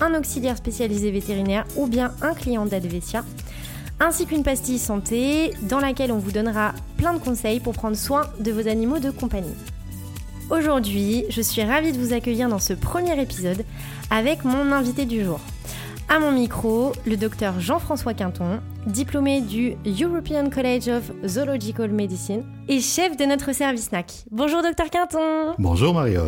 un auxiliaire spécialisé vétérinaire ou bien un client d'Advesia, ainsi qu'une pastille santé dans laquelle on vous donnera plein de conseils pour prendre soin de vos animaux de compagnie. Aujourd'hui, je suis ravie de vous accueillir dans ce premier épisode avec mon invité du jour. À mon micro, le docteur Jean-François Quinton, diplômé du European College of Zoological Medicine et chef de notre service NAC. Bonjour docteur Quinton Bonjour Mario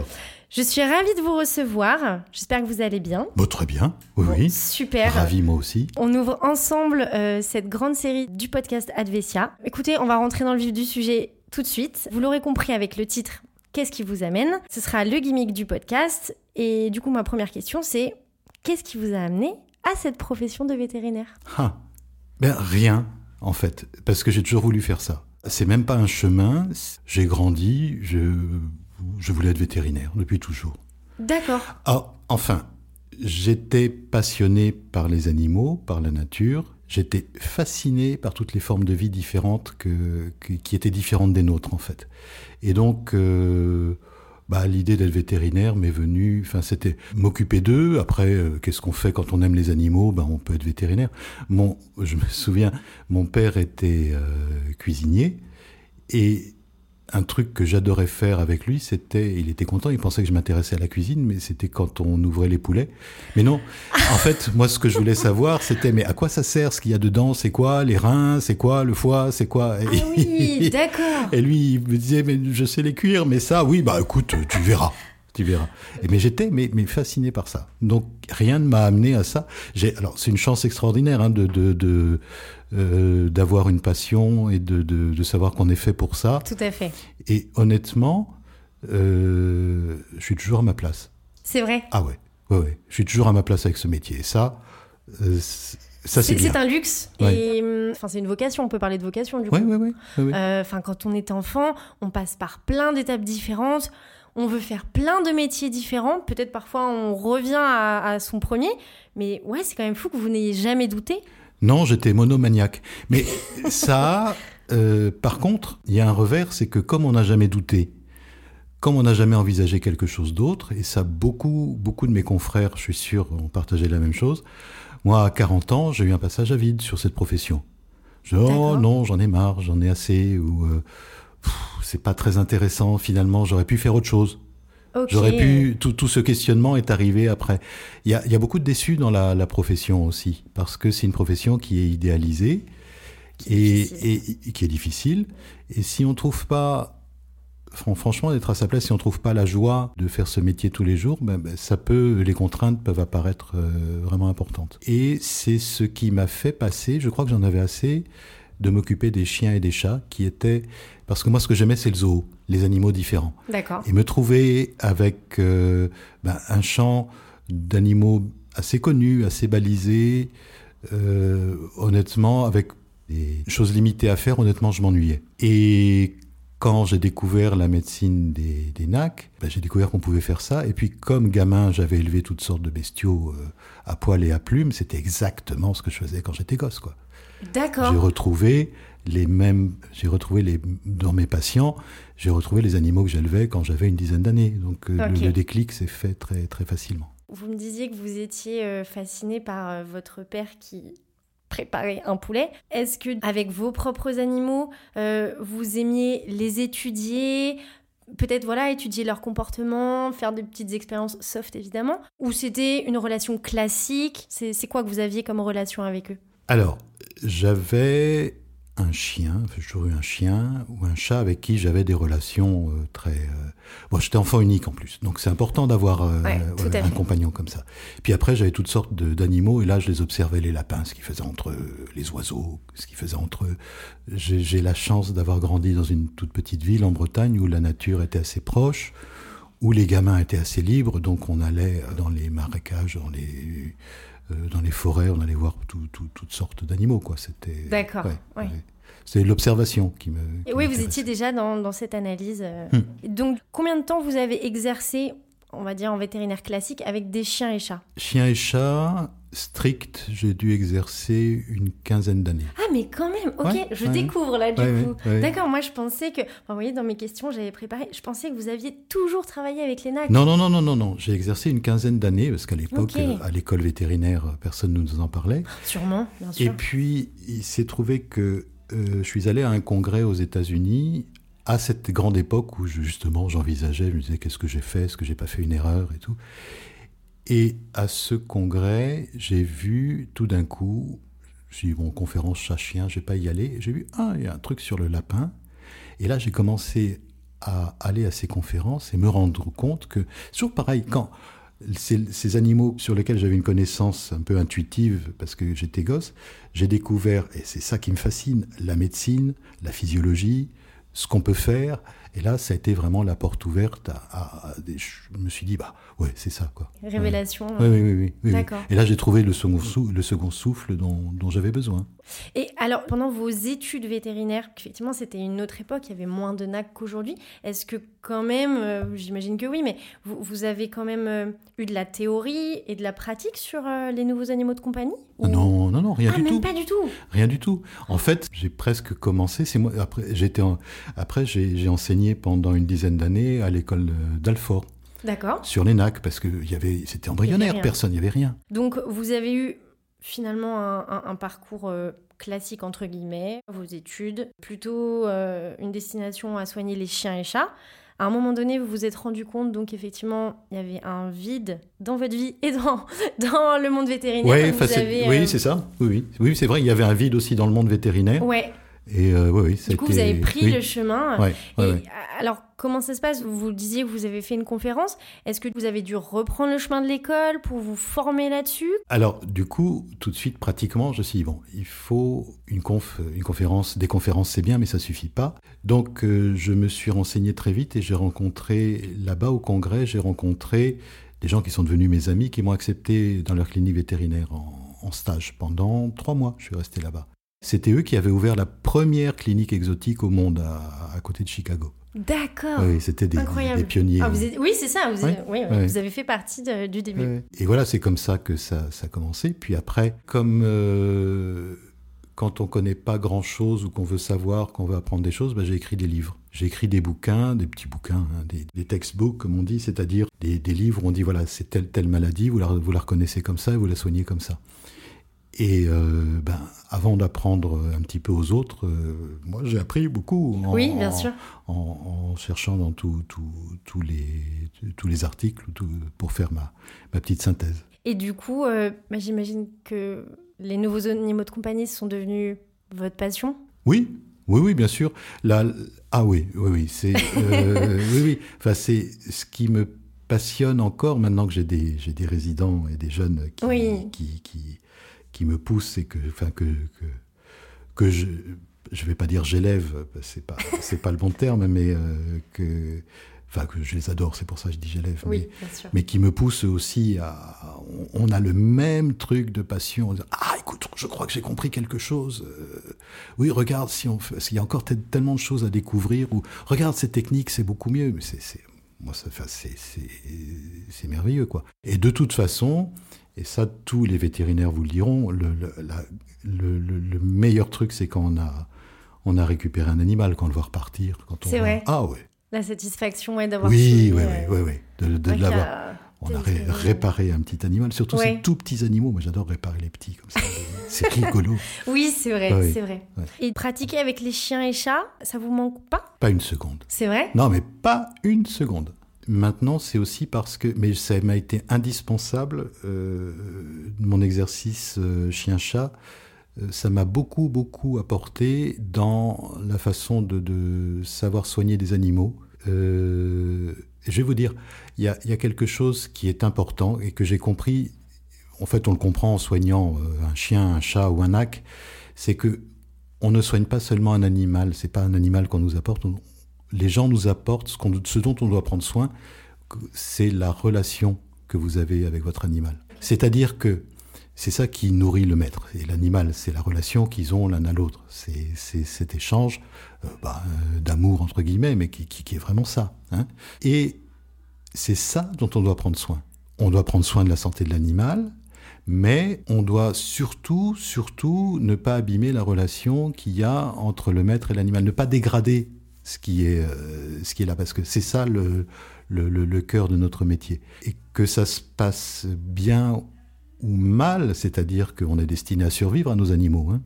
Je suis ravie de vous recevoir, j'espère que vous allez bien. Bon, très bien, oui, oui. Super. Ravi moi aussi. On ouvre ensemble euh, cette grande série du podcast Advesia. Écoutez, on va rentrer dans le vif du sujet tout de suite. Vous l'aurez compris avec le titre Qu'est-ce qui vous amène? Ce sera le gimmick du podcast. Et du coup, ma première question, c'est qu'est-ce qui vous a amené à cette profession de vétérinaire? Ah, ben rien en fait, parce que j'ai toujours voulu faire ça. C'est même pas un chemin. J'ai grandi, je, je voulais être vétérinaire depuis toujours. D'accord. Ah, enfin, j'étais passionné par les animaux, par la nature. J'étais fasciné par toutes les formes de vie différentes que, que- qui étaient différentes des nôtres en fait. Et donc, euh, bah, l'idée d'être vétérinaire m'est venue. Enfin, c'était m'occuper d'eux. Après, euh, qu'est-ce qu'on fait quand on aime les animaux? Ben, on peut être vétérinaire. Mon, je me souviens, mon père était euh, cuisinier et un truc que j'adorais faire avec lui, c'était, il était content, il pensait que je m'intéressais à la cuisine, mais c'était quand on ouvrait les poulets. Mais non, en fait, moi, ce que je voulais savoir, c'était, mais à quoi ça sert ce qu'il y a dedans? C'est quoi les reins? C'est quoi le foie? C'est quoi? Ah oui, d'accord. Et lui, il me disait, mais je sais les cuire, mais ça, oui, bah écoute, tu verras. Tu verras. Et mais j'étais mais, mais fasciné par ça. Donc rien ne m'a amené à ça. J'ai alors c'est une chance extraordinaire hein, de de de, euh, d'avoir une passion et de, de de savoir qu'on est fait pour ça. Tout à fait. Et honnêtement, euh, je suis toujours à ma place. C'est vrai. Ah ouais, ouais, ouais. Je suis toujours à ma place avec ce métier. Et ça, euh, c'est- ça c'est C'est bien. c'est un luxe. Ouais. Et hum, enfin, c'est une vocation. On peut parler de vocation du coup. Ouais, ouais, ouais. Euh, Enfin, quand on est enfant, on passe par plein d'étapes différentes. On veut faire plein de métiers différents. Peut-être parfois on revient à, à son premier. Mais ouais, c'est quand même fou que vous n'ayez jamais douté. Non, j'étais monomaniaque. Mais ça, euh, par contre, il y a un revers, c'est que comme on n'a jamais douté, comme on n'a jamais envisagé quelque chose d'autre, et ça, beaucoup, beaucoup de mes confrères, je suis sûr, ont partagé la même chose. Moi, à 40 ans, j'ai eu un passage à vide sur cette profession. Je oh non, j'en ai marre, j'en ai assez, ou euh, c'est pas très intéressant, finalement, j'aurais pu faire autre chose. J'aurais pu. Tout, tout ce questionnement est arrivé après. Il y a, il y a beaucoup de déçus dans la, la profession aussi, parce que c'est une profession qui est idéalisée Qui est et, et- et qui est difficile. Et si on trouve pas, fran- franchement, d'être à sa place, si on trouve pas la joie de faire ce métier tous les jours, ben, ben, ça peut, les contraintes peuvent apparaître euh, vraiment importantes. Et c'est ce qui m'a fait passer. Je crois que j'en avais assez de m'occuper des chiens et des chats, qui étaient parce que moi, ce que j'aimais, c'est le zoo, les animaux différents. D'accord. Et me trouver avec euh, ben, un champ d'animaux assez connus, assez balisés, euh, honnêtement, avec des choses limitées à faire, honnêtement, je m'ennuyais. Et quand j'ai découvert la médecine des, des NAC, ben, j'ai découvert qu'on pouvait faire ça. Et puis, comme gamin, j'avais élevé toutes sortes de bestiaux euh, à poil et à plumes, c'était exactement ce que je faisais quand j'étais gosse, quoi. J'ai D'accord. retrouvé les mêmes, j'ai retrouvé les, dans mes patients, j'ai retrouvé les animaux que j'élevais quand j'avais une dizaine d'années. Donc euh, le, le déclic s'est fait très, très facilement. Vous me disiez que vous étiez euh, fasciné par votre père qui préparait un poulet. Est-ce que avec vos propres animaux, euh, vous aimiez les étudier Peut-être voilà, étudier leur comportement, faire des petites expériences soft évidemment, ou c'était une relation classique? C'est quoi que vous aviez comme relation avec eux? Alors, j'avais un chien, j'ai toujours eu un chien ou un chat avec qui j'avais des relations euh, très... euh, Bon, j'étais enfant unique en plus, donc c'est important d'avoir euh, Ouais, un fait. compagnon comme ça. Puis après, j'avais toutes sortes d'animaux, et là, je les observais, les lapins, ce qu'ils faisaient entre eux, les oiseaux, ce qu'ils faisaient entre eux. J'ai j'ai la chance d'avoir grandi dans une toute petite ville en Bretagne où la nature était assez proche, où les gamins étaient assez libres, donc on allait dans les marécages, dans les dans les forêts, on allait voir toutes sortes d'animaux. quoi. C'était. D'accord. C'est l'observation qui me. oui, vous étiez déjà dans, cette analyse. Hmm. Donc, combien de temps vous avez exercé, on va dire, en vétérinaire classique avec des chiens et chats Chiens et chats, strict, j'ai dû exercer une quinzaine d'années. Ah, mais quand même, ok, je découvre là du coup. D'accord, moi je pensais que, vous voyez, dans mes questions, j'avais préparé, je pensais que vous aviez toujours travaillé avec les NAC. Non, non, non, non, non, non, j'ai exercé une quinzaine d'années, parce qu'à l'époque, à l'école vétérinaire, personne ne nous en parlait. Sûrement, bien sûr. Et puis, il s'est trouvé que euh, je suis allé à un congrès aux États-Unis à cette grande époque où justement j'envisageais, je me disais qu'est-ce que j'ai fait, est-ce que j'ai pas fait une erreur et tout. Et à ce congrès, j'ai vu tout d'un coup, j'ai dit, bon, conférence chat-chien, je vais pas y aller. J'ai vu, ah, il y a un truc sur le lapin. Et là, j'ai commencé à aller à ces conférences et me rendre compte que, toujours pareil, quand ces animaux sur lesquels j'avais une connaissance un peu intuitive parce que j'étais gosse, j'ai découvert, et c'est ça qui me fascine, la médecine, la physiologie, ce qu'on peut faire, et là, ça a été vraiment la porte ouverte à, des... Je me suis dit, bah ouais, c'est ça, quoi. Révélation. Oui, oui, oui. oui, D'accord. Et là, j'ai trouvé le second, le second souffle dont, dont j'avais besoin. Et alors, pendant vos études vétérinaires, effectivement, c'était une autre époque, il y avait moins de NAC qu'aujourd'hui. Est-ce que quand même, euh, j'imagine que oui, mais vous, vous avez quand même euh, eu de la théorie et de la pratique sur euh, les nouveaux animaux de compagnie non, non, rien ah, du même tout. pas du tout. Rien du tout. En fait, j'ai presque commencé. C'est moi. Après, j'étais. Après, j'ai enseigné pendant une dizaine d'années à l'école d'Alfort. D'accord. Sur les NAC, parce que y avait, c'était embryonnaire, personne, il n'y avait rien. Donc, vous avez eu finalement un, parcours euh, classique entre guillemets, vos études, plutôt euh, une destination à soigner les chiens et chats. À un moment donné, vous vous êtes rendu compte, donc effectivement, il y avait un vide dans votre vie et dans, dans le monde vétérinaire. oui, euh, c'est ça. Oui, oui. oui c'est vrai, il y avait un vide aussi dans le monde vétérinaire. Ouais. Et euh, oui, du coup, vous avez pris le chemin. alors, comment ça se passe? Vous disiez que vous avez fait une conférence. Est-ce que vous avez dû reprendre le chemin de l'école pour vous former là-dessus? Alors, du coup, tout de suite, pratiquement, je me suis dit, bon, il faut une, conf, une conférence. Des conférences, c'est bien, mais ça suffit pas. Donc, euh, je me suis renseigné très vite et j'ai rencontré, là-bas au congrès, j'ai rencontré des gens qui sont devenus mes amis, qui m'ont accepté dans leur clinique vétérinaire en, en stage pendant trois mois. Je suis resté là-bas. C'était eux qui avaient ouvert la première clinique exotique au monde à, côté de Chicago. D'accord. Oui, c'était des, pionniers. Ah, oui, c'est ça. Vous, avez, fait partie du début. Et voilà, c'est comme ça que ça, a commencé. Puis après, comme euh, quand on connaît pas grand-chose ou qu'on veut savoir, qu'on veut apprendre des choses, bah, j'ai écrit des livres. J'ai écrit des bouquins, des petits bouquins, hein, des, textbooks, comme on dit, c'est-à-dire des, livres où on dit, voilà, c'est telle, telle maladie, vous la, vous la reconnaissez comme ça et vous la soignez comme ça. Et euh, ben, avant d'apprendre un petit peu aux autres, euh, moi j'ai appris beaucoup en, oui, bien sûr. en, cherchant dans tous les, tous les articles pour faire ma, ma petite synthèse. Et du coup, euh, bah, j'imagine que les nouveaux animaux de compagnie sont devenus votre passion? Oui, oui, oui, bien sûr. Là, ah oui, oui, oui, c'est oui, oui. Enfin, c'est ce qui me passionne encore maintenant que j'ai des, des résidents et des jeunes qui, qui, qui qui me pousse et que, enfin, que, que, que je, je vais pas dire j'élève, c'est pas, c'est pas le bon terme, mais euh, que, enfin, que je les adore, c'est pour ça que je dis j'élève, mais, mais, qui me pousse aussi à, on a le même truc de passion. Ah, écoute, je crois que j'ai compris quelque chose. Euh, oui, regarde, si on, s'il y a encore tellement de choses à découvrir, ou regarde ces techniques, c'est beaucoup mieux. Mais c'est, moi, ça, c'est, c'est merveilleux, quoi. Et de toute façon, et ça, tous les vétérinaires vous le diront, le, le, meilleur truc, c'est quand on a, on a récupéré un animal, quand on le voit repartir. C'est vrai. Ah ouais. La satisfaction est d'avoir. Oui, oui, oui, oui, oui, de, l'avoir. On a réparé un petit animal, surtout ces tout petits animaux. Moi, j'adore réparer les petits comme ça. c'est rigolo. Oui, c'est vrai, c'est vrai. Et pratiquer avec les chiens et chats, ça vous manque pas? Pas une seconde. C'est vrai? Non, mais pas une seconde. Maintenant, c'est aussi parce que, mais ça m'a été indispensable, euh, mon exercice euh, chien-chat, euh, ça m'a beaucoup, beaucoup apporté dans la façon de, savoir soigner des animaux. je vais vous dire, il y a, quelque chose qui est important et que j'ai compris, en fait on le comprend en soignant un chien, un chat ou un ac, c'est que on ne soigne pas seulement un animal, c'est pas un animal qu'on nous apporte, les gens nous apportent ce, ce dont on doit prendre soin, c'est la relation que vous avez avec votre animal. C'est-à-dire que C'est ça qui nourrit le maître. Et l'animal, c'est la relation qu'ils ont l'un à l'autre. C'est cet échange euh, bah, euh, d'amour, entre guillemets, mais qui, est vraiment ça. Hein. Et c'est ça dont on doit prendre soin. On doit prendre soin de la santé de l'animal, mais on doit surtout, surtout ne pas abîmer la relation qu'il y a entre le maître et l'animal, ne pas dégrader ce qui est, euh, ce qui est là, parce que c'est ça le, le, le, cœur de notre métier. Et que ça se passe bien ou mal, c'est-à-dire qu'on est destiné à survivre à nos animaux, hein,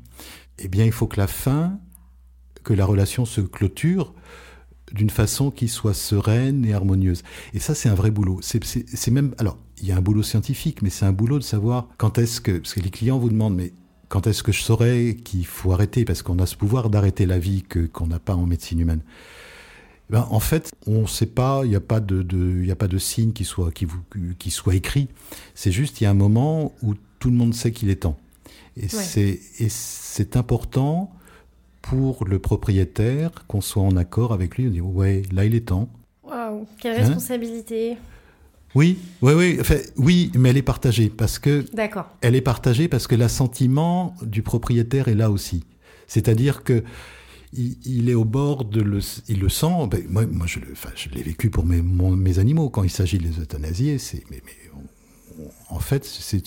eh bien il faut que la fin, que la relation se clôture d'une façon qui soit sereine et harmonieuse. Et ça, c'est un vrai boulot. C'est même, alors, il y a un boulot scientifique, mais c'est un boulot de savoir quand est-ce que, parce que les clients vous demandent, mais quand est-ce que je saurais qu'il faut arrêter, parce qu'on a ce pouvoir d'arrêter la vie que qu'on n'a pas en médecine humaine. Ben, en fait, on ne sait pas, il n'y a pas de, de a pas de signe qui soit, qui, vous, qui soit écrit. C'est juste, il y a un moment où tout le monde sait qu'il est temps. Et c'est important pour le propriétaire qu'on soit en accord avec lui. On dit, ouais, là, il est temps. Waouh, quelle responsabilité. Oui, oui, oui, enfin, oui, mais elle est partagée parce que. D'accord. Elle est partagée parce que l'assentiment du propriétaire est là aussi. C'est-à-dire que il, est au bord de le, il le sent. Ben, moi, moi, je, l'ai vécu pour mes, mes animaux quand il s'agit de les euthanasier. C'est, mais, mais en fait, c'est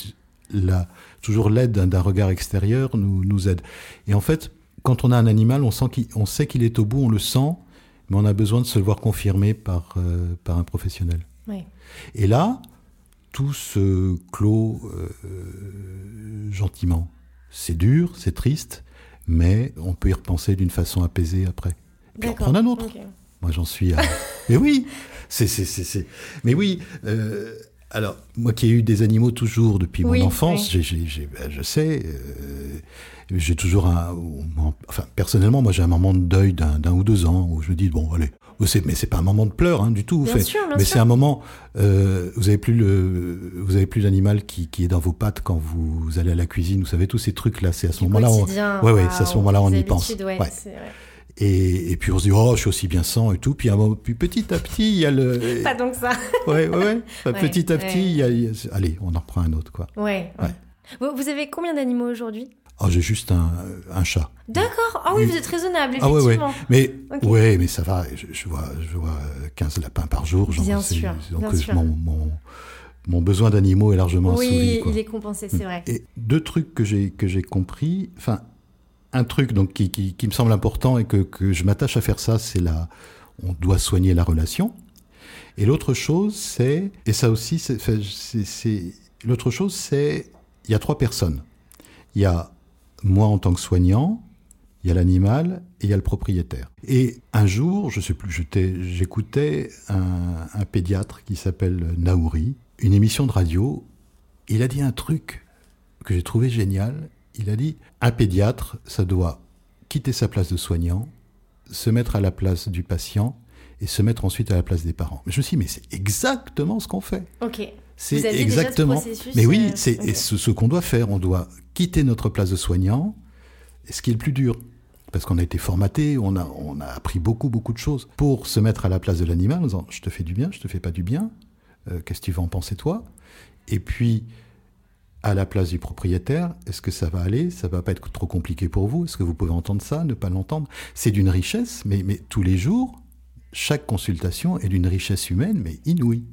là toujours l'aide d'un regard extérieur nous, nous aide. Et en fait, quand on a un animal, on, sent on sait qu'il est au bout, on le sent, mais on a besoin de se le voir confirmé par, euh, par un professionnel. Et là, tout se clôt euh, gentiment. C'est dur, c'est triste, mais on peut y repenser d'une façon apaisée après. Puis on prend un autre. Moi, j'en suis à... mais oui, c'est, c'est, Mais oui, euh, alors, moi qui ai eu des animaux toujours depuis mon enfance, j'ai, ben, je sais, euh, j'ai toujours un. Enfin, personnellement, moi j'ai un moment de deuil d'un, ou deux ans où je me dis, bon, allez, mais c'est pas un moment de pleurs hein, du tout. Bien sûr, mais c'est un moment. Euh, vous avez plus le, vous avez plus l'animal qui, qui, est dans vos pattes quand vous, allez à la cuisine. Vous savez tous ces trucs là. C'est à ce moment-là. Ouais, ouais, c'est à ce moment-là on y pense. Ouais, et, et, puis on se dit, oh, je suis aussi bien sans et tout. Puis, puis petit à petit, il y a le. Pas donc ça. ouais, ouais, ouais. petit à petit, il y, a, allez, on en reprend un autre, quoi. Ouais. Vous avez combien d'animaux aujourd'hui? Oh, j'ai juste un, un chat. D'accord. Ah oui, vous êtes raisonnable, ah effectivement. Ah ouais, Mais, ouais, mais ça va. Je, vois, je vois 15 lapins par jour. Genre, bien sûr. Donc, bien sûr. Mon, mon, mon, besoin d'animaux est largement oui, Oui, il est compensé, c'est vrai. Et deux trucs que j'ai que j'ai compris. Enfin, un truc donc qui, qui, qui, me semble important et que, que je m'attache à faire ça, c'est là, on doit soigner la relation. Et l'autre chose, c'est et ça aussi, c'est l'autre chose, c'est il y a trois personnes. Il y a moi en tant que soignant, il y a l'animal et il y a le propriétaire. Et un jour, je sais plus, j'écoutais un, un, pédiatre qui s'appelle Naouri, une émission de radio. Il a dit un truc que j'ai trouvé génial. Il a dit un pédiatre, ça doit quitter sa place de soignant, se mettre à la place du patient et se mettre ensuite à la place des parents. Mais je me suis dit, mais c'est exactement ce qu'on fait. Ok. C'est exactement. mais oui, euh, c'est ce, qu'on doit faire. On doit quitter notre place de soignant, ce qui est le plus dur. Parce qu'on a été formaté, on a, on a appris beaucoup, beaucoup de choses pour se mettre à la place de l'animal en disant Je te fais du bien, je te fais pas du bien, euh, qu'est-ce que tu vas en penser toi? Et puis, à la place du propriétaire, est-ce que ça va aller? Ça va pas être trop compliqué pour vous? Est-ce que vous pouvez entendre ça, ne pas l'entendre? C'est d'une richesse, mais, mais tous les jours, chaque consultation est d'une richesse humaine, mais inouïe.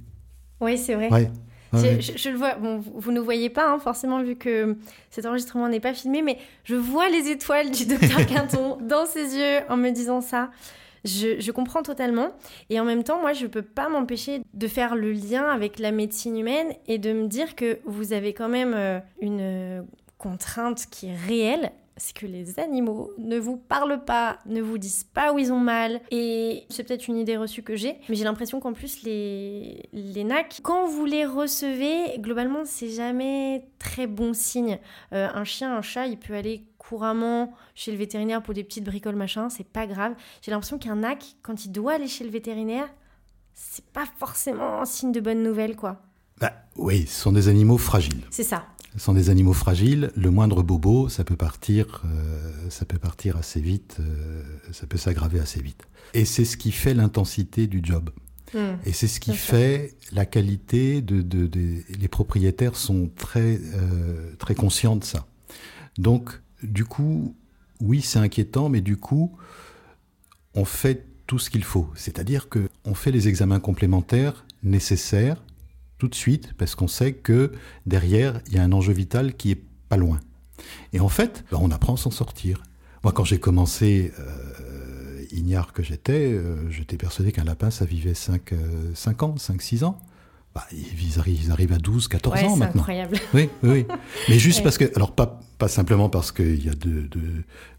Oui, c'est vrai. Ouais. Je, le vois, bon, vous ne voyez pas hein, forcément vu que cet enregistrement n'est pas filmé, mais je vois les étoiles du docteur Quinton dans ses yeux en me disant ça. Je, je, comprends totalement. Et en même temps, moi, je ne peux pas m'empêcher de faire le lien avec la médecine humaine et de me dire que vous avez quand même euh, une contrainte qui est réelle c'est que les animaux ne vous parlent pas, ne vous disent pas où ils ont mal. Et c'est peut-être une idée reçue que j'ai, mais j'ai l'impression qu'en plus, les, les NAC, quand vous les recevez, globalement, c'est jamais très bon signe. Euh, un chien, un chat, il peut aller couramment chez le vétérinaire pour des petites bricoles, machin, c'est pas grave. J'ai l'impression qu'un NAC, quand il doit aller chez le vétérinaire, c'est pas forcément un signe de bonne nouvelle, quoi. Bah oui, ce sont des animaux fragiles. C'est ça. Ce sont des animaux fragiles. Le moindre bobo, ça peut partir, euh, ça peut partir assez vite, euh, ça peut s'aggraver assez vite. Et c'est ce qui fait l'intensité du job. Hmm. Et c'est ce qui fait la qualité de, de- de- les propriétaires sont très euh, très conscients de ça. Donc du coup, oui, c'est inquiétant, mais du coup, on fait tout ce qu'il faut. C'est-à-dire que on fait les examens complémentaires nécessaires tout de suite parce qu'on sait que derrière il y a un enjeu vital qui est pas loin. Et en fait, ben, on apprend à s'en sortir. Moi, quand j'ai commencé, euh, ignare que j'étais, euh, j'étais persuadé qu'un lapin, ça vivait 5, ans, 5, 6 ans. Bah, ils, arrivent, ils arrivent à 12, 14 Ouais, ans c'est maintenant. incroyable. Oui, oui, oui. Mais juste Ouais. parce que, alors pas, pas simplement parce qu'il y a de, de,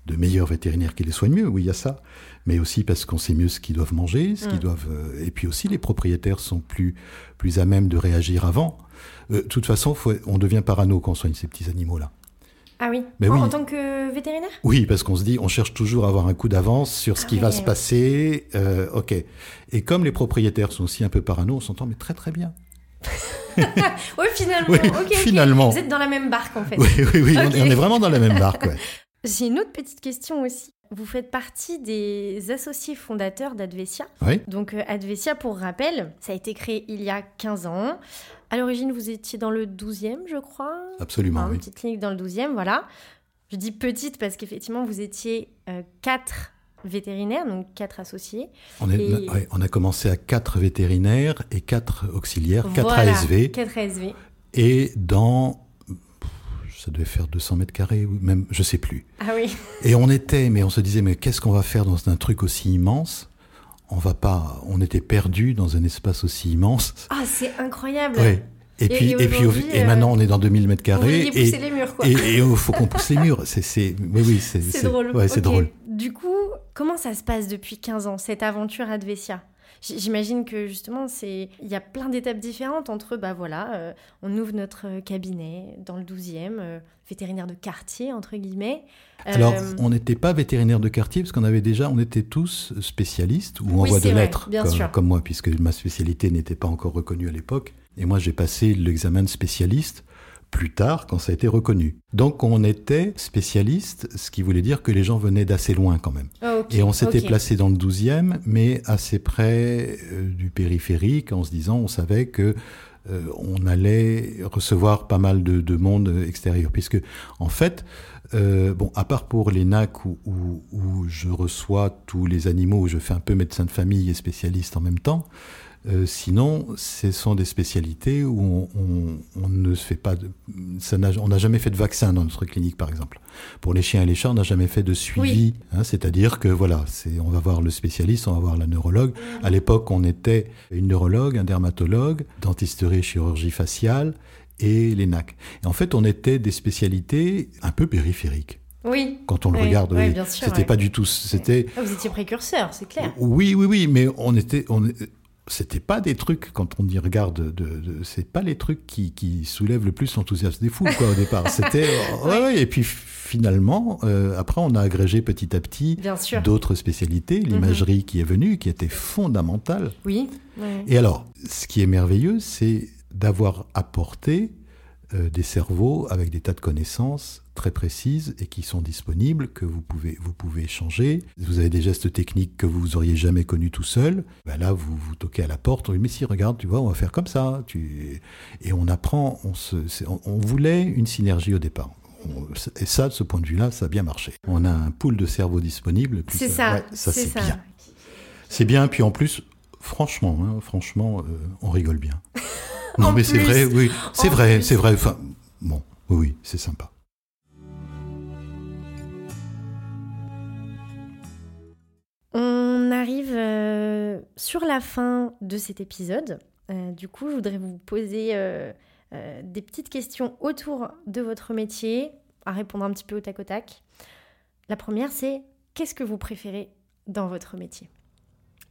de meilleurs vétérinaires qui les soignent mieux, oui, il y a ça, mais aussi parce qu'on sait mieux ce qu'ils doivent manger, ce qu'ils Mm. doivent, euh, et puis aussi les propriétaires sont plus, plus à même de réagir avant. Euh, De toute façon, faut- on devient parano quand on soigne ces petits animaux-là. Ah oui. Mais en, oui. en tant que vétérinaire? Oui, parce qu'on se dit, on cherche toujours à avoir un coup d'avance sur ce Ah qui va ouais. se passer. euh, ok. Et comme les propriétaires sont aussi un peu parano, on s'entend mais très très bien. Oui, finalement. Oui. Vous êtes dans la même barque en fait. Oui, oui, oui, on- est vraiment dans la même barque. ouais. J'ai une autre petite question aussi. Vous faites partie des associés fondateurs d'Advesia. Oui. Donc euh, Advesia, pour rappel, ça a été créé il y a 15 ans. À l'origine, vous étiez dans le 12e, je crois. Absolument, Enfin, oui. Une petite clinique dans le 12e, voilà. Je dis petite parce qu'effectivement, vous étiez euh, quatre vétérinaires, donc quatre associés. On, est- Et- ouais, on a commencé à quatre vétérinaires et quatre auxiliaires, quatre Voilà, ASV, Quatre ASV. et dans, ça devait faire 200 mètres carrés, ou même, je sais plus. Ah oui. Et on était, mais on se disait, mais qu'est-ce qu'on va faire dans un truc aussi immense? On va pas, on était perdus dans un espace aussi immense. Ah, c'est incroyable. Ouais. Et, Et- puis, et et, puis, au- aujourd'hui, et euh, maintenant, on est dans 2000 mètres carrés. Et pousser les murs, quoi. et il faut qu'on pousse les murs. C'est, c'est, oui, oui, c'est, C'est drôle. Ouais, drôle. Du coup, comment ça se passe depuis 15 ans, cette aventure Advesia J'imagine que justement, c'est il y a plein d'étapes différentes entre, bah voilà, euh, on ouvre notre cabinet dans le 12e, euh, vétérinaire de quartier, entre guillemets. Euh, Alors, on n'était pas vétérinaire de quartier parce qu'on avait déjà, on était tous spécialistes ou en Oui, voie de vrai, lettres, comme moi, puisque ma spécialité n'était pas encore reconnue à l'époque. Et moi, j'ai passé l'examen de spécialiste plus tard quand ça a été reconnu. Donc, on était spécialiste, ce qui voulait dire que les gens venaient d'assez loin quand même. ah, Et on s'était placé dans le 12e, mais assez près euh, du périphérique, en se disant, on savait que euh, on allait recevoir pas mal de, de monde extérieur, puisque en fait, euh, bon, à part pour les NAC où, où, où je reçois tous les animaux, où je fais un peu médecin de famille et spécialiste en même temps, euh, sinon, ce sont des spécialités où on, on- on ne se fait pas de, ça n'a- on n'a jamais fait de vaccin dans notre clinique, par exemple. Pour les chiens et les chats, on n'a jamais fait de suivi. hein, C'est-à-dire que voilà, c'est, on va voir le spécialiste, on va voir la neurologue. À l'époque, on était une neurologue, un dermatologue, dentisterie, chirurgie faciale et les NAC. Et en fait, on était des spécialités un peu périphériques. Oui. Quand on le regarde, oui. sûr, c'était pas du tout. C'était Ah, vous étiez précurseur, c'est clair. oui, oui, oui, mais on était, on, c'était pas des trucs quand on y regarde, de, de- c'est pas les trucs qui, qui soulèvent le plus l'enthousiasme des fous quoi au départ. C'était, ouais, ouais, et puis finalement, euh, après on a agrégé petit à petit d'autres spécialités, l'imagerie qui est venue, qui était fondamentale. Oui. ouais. Et alors, ce qui est merveilleux, c'est d'avoir apporté euh, des cerveaux avec des tas de connaissances très précises et qui sont disponibles, que vous pouvez, vous pouvez échanger. Vous avez des gestes techniques que vous auriez jamais connus tout seul. Ben là, vous vous toquez à la porte, on dit, mais si, regarde, tu vois, on va faire comme ça. Tu... Et on apprend, on, se, on, on voulait une synergie au départ. Et ça, de ce point de vue-là, ça a bien marché. On a un pool de cerveaux disponible. C'est ça. ouais, ça c'est bien. C'est bien, puis en plus, franchement, hein, franchement, euh, on rigole bien. Non, En mais c'est vrai, oui, c'est vrai, c'est vrai. Enfin, bon, oui, oui, c'est sympa. On arrive euh, sur la fin de cet épisode. Euh, du coup, je voudrais vous poser euh, euh, des petites questions autour de votre métier, à répondre un petit peu au tac au tac. La première, c'est qu'est-ce que vous préférez dans votre métier?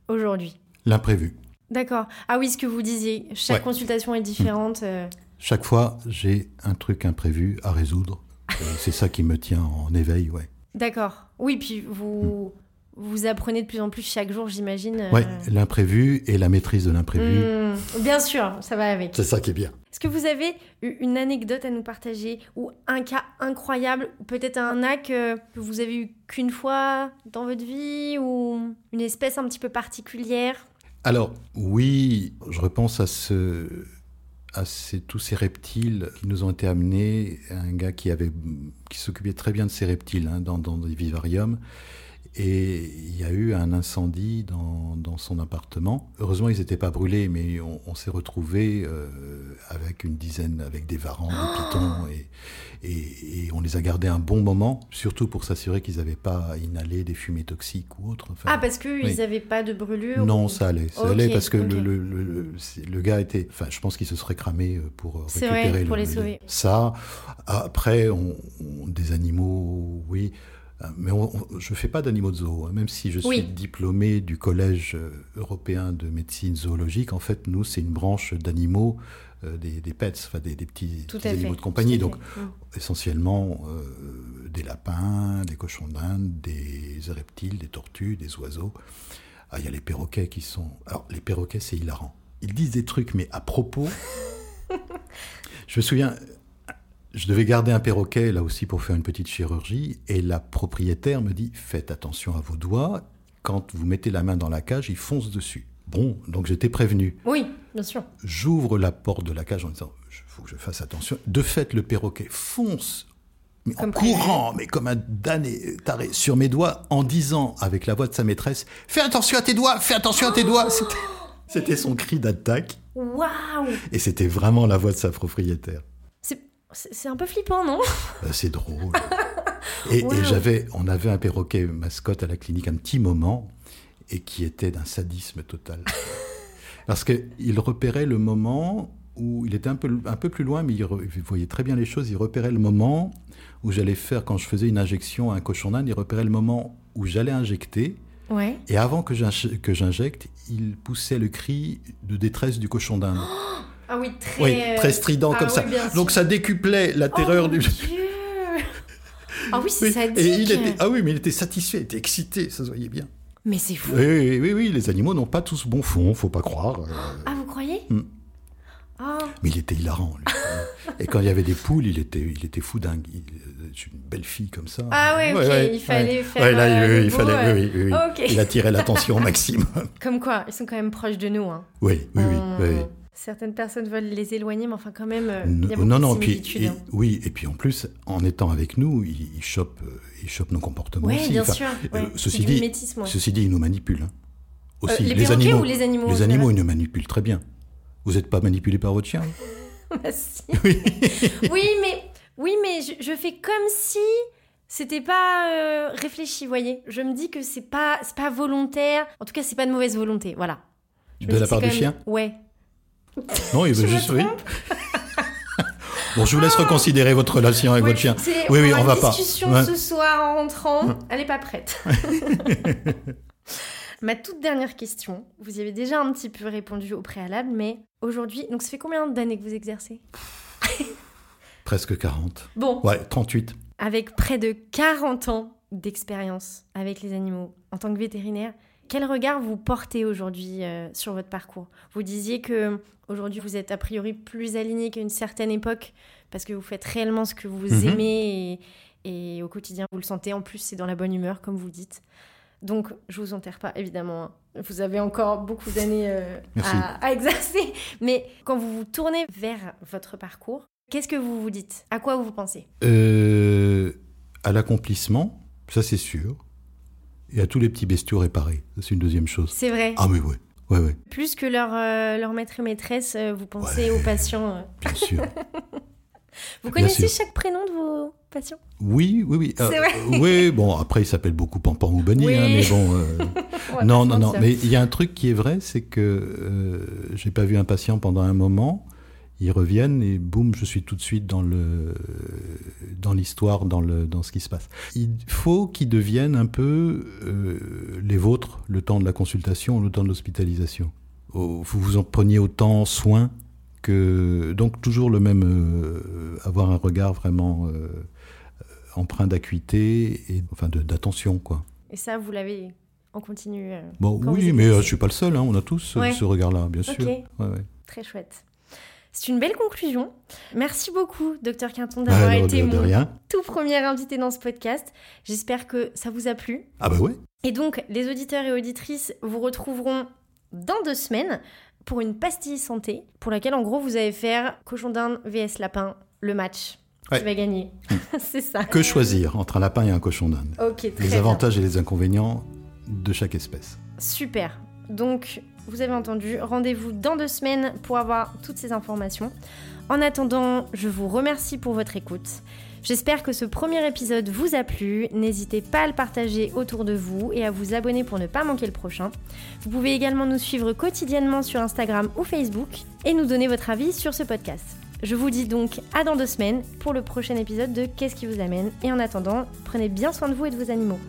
Aujourd'hui L'imprévu. D'accord. Ah oui, ce que vous disiez, chaque Ouais. consultation est différente. euh, Chaque fois, j'ai un truc imprévu à résoudre. Et c'est ça qui me tient en éveil, ouais. D'accord. Oui, puis vous, vous apprenez de plus en plus chaque jour, j'imagine. euh, Ouais, l'imprévu et la maîtrise de l'imprévu. hmm, bien sûr, ça va avec. C'est ça qui est bien. Est-ce que vous avez eu une anecdote à nous partager ou un cas incroyable, ou peut-être un ac euh, que vous avez eu qu'une fois dans votre vie ou une espèce un petit peu particulière? Alors, oui, je repense à ce, à tous ces reptiles qui nous ont été amenés. Un gars qui avait, qui s'occupait très bien de ces reptiles hein, dans, dans, des vivariums. Et il y a eu un incendie dans, dans son appartement. Heureusement, ils n'étaient pas brûlés, mais on, s'est retrouvés euh, avec une dizaine, avec des varans, des pitons, et, et, on les a gardés un bon moment, surtout pour s'assurer qu'ils n'avaient pas inhalé des fumées toxiques ou autres. ah, parce qu'ils n'avaient pas de brûlure Non, ça allait. Ça allait parce que le, le, le, le, gars était. Enfin, je pense qu'il se serait cramé euh, pour récupérer vrai, pour les sauver. ça. Après, on, des animaux, oui. Euh, mais je ne fais pas d'animaux de zoo, hein. même si je suis diplômé du Collège euh, européen de médecine zoologique. En fait, nous, c'est une branche d'animaux, euh, des, pets, enfin des, petits, animaux de compagnie. Donc, mm. essentiellement, des lapins, des cochons d'Inde, des reptiles, des tortues, des oiseaux. Ah, il y a les perroquets qui sont. Alors, les perroquets, c'est hilarant. Ils disent des trucs, mais à propos. je me souviens, je devais garder un perroquet là aussi pour faire une petite chirurgie et la propriétaire me dit faites attention à vos doigts, quand vous mettez la main dans la cage, il fonce dessus. Bon, donc j'étais prévenu. Oui, bien sûr. J'ouvre la porte de la cage en disant il faut que je fasse attention. De fait, le perroquet fonce en courant, mais comme un damné taré, sur mes doigts, en disant avec la voix de sa maîtresse Fais attention à tes doigts, fais attention à tes doigts C'était son cri d'attaque. Waouh Et c'était vraiment la voix de sa propriétaire. C'est un peu flippant, non? Bah, C'est drôle. et, j'avais, on avait un perroquet mascotte à la clinique un petit moment et qui était d'un sadisme total. Parce qu'il repérait le moment où il était un peu, un peu plus loin, mais il, voyait très bien les choses. Il repérait le moment où j'allais faire, quand je faisais une injection à un cochon d'Inde, il repérait le moment où j'allais injecter. Ouais. Et avant que j'injecte, il poussait le cri de détresse du cochon d'Inde. Ah oui, très, très strident ah comme ça. Donc ça décuplait la terreur oh du. Dieu. Ah oui, c'est sadique. Et il était, ah oui, mais il était satisfait, il était excité, ça se voyait bien. Mais c'est fou. Oui, oui, oui, les animaux n'ont pas tous bon fond, faut pas croire. Euh. Ah, vous croyez hmm. ah. Mais il était hilarant, lui. Et quand il y avait des poules, il était, il était fou dingue. Il, une belle fille comme ça. Ah oui, ok, il fallait faire. Là, euh, il, fallait, oui, oui, Il attirait l'attention au maximum. Comme quoi, ils sont quand même proches de nous. Hein. Oui, oui, oui. Certaines personnes veulent les éloigner, mais enfin quand même, euh, il y a non, non, puis, hein. oui, et puis en plus, en étant avec nous, ils, ils chopent, euh, ils chopent nos comportements Oui, aussi. bien sûr. Euh, ceci, dit, ceci dit, ils nous manipulent. Hein. Aussi, les, animaux, ou les animaux Les animaux, ils nous manipulent très bien. Vous n'êtes pas manipulé par votre chien bah, si. oui. oui, mais, oui, mais je, je fais comme si c'était pas réfléchi, vous voyez. Je me dis que c'est pas, pas volontaire. En tout cas, c'est pas de mauvaise volonté, voilà. de la part du chien? Ouais. Non, il veut juste oui. Bon, je vous laisse reconsidérer votre relation avec votre chien. Oui, oui, on, va pas. discussion ce soir en rentrant. Elle n'est pas prête. Ma toute dernière question, vous y avez déjà un petit peu répondu au préalable, mais aujourd'hui, donc ça fait combien d'années que vous exercez? Presque 40. Bon. Ouais, 38. Avec près de 40 ans d'expérience avec les animaux en tant que vétérinaire, quel regard vous portez aujourd'hui euh, sur votre parcours? Vous disiez que aujourd'hui vous êtes a priori plus aligné qu'à une certaine époque parce que vous faites réellement ce que vous mhm. aimez et, au quotidien vous le sentez. En plus, c'est dans la bonne humeur, comme vous dites. Donc, je vous enterre pas, évidemment. Hein. Vous avez encore beaucoup d'années euh, à, exercer. Mais quand vous vous tournez vers votre parcours, qu'est-ce que vous vous dites? À quoi vous pensez? Euh, À l'accomplissement, ça c'est sûr et à tous les petits bestiaux réparés. C'est une deuxième chose. C'est vrai. Ah oui, oui. Ouais, ouais. Plus que leur, euh, leur maître et maîtresse, euh, vous pensez aux patients. Euh. Bien sûr. vous connaissez chaque prénom de vos patients? Oui, oui, oui. C'est vrai. oui, bon, après, ils s'appellent beaucoup Pampan ou Bunny, hein, mais bon. non, non, non. Mais il y a un truc qui est vrai, c'est que j'ai pas vu un patient pendant un moment ils reviennent et boum, je suis tout de suite dans le dans l'histoire, dans le dans ce qui se passe. Il faut qu'ils deviennent un peu euh, les vôtres, le temps de la consultation, le temps de l'hospitalisation. Vous vous en preniez autant soin que donc toujours le même euh, avoir un regard vraiment euh, empreint d'acuité et enfin d'attention quoi. Et ça, vous l'avez en continu. bon, oui, mais je suis pas le seul. Hein, on a tous ce regard-là, bien sûr. Ouais, Très chouette. C'est une belle conclusion. Merci beaucoup, docteur Quinton, d'avoir été mon tout premier invité dans ce podcast. J'espère que ça vous a plu. Ah bah ouais. Et donc, les auditeurs et auditrices vous retrouveront dans deux semaines pour une pastille santé pour laquelle en gros vous allez faire cochon d'Inde vs lapin, le match. Ouais. Qui va gagner C'est ça. Que choisir entre un lapin et un cochon d'Inde? Les bien. avantages et les inconvénients de chaque espèce. Super. Donc, vous avez entendu, rendez-vous dans deux semaines pour avoir toutes ces informations. En attendant, je vous remercie pour votre écoute. J'espère que ce premier épisode vous a plu. N'hésitez pas à le partager autour de vous et à vous abonner pour ne pas manquer le prochain. Vous pouvez également nous suivre quotidiennement sur Instagram ou Facebook et nous donner votre avis sur ce podcast. Je vous dis donc à dans deux semaines pour le prochain épisode de Qu'est-ce qui vous amène? Et en attendant, prenez bien soin de vous et de vos animaux.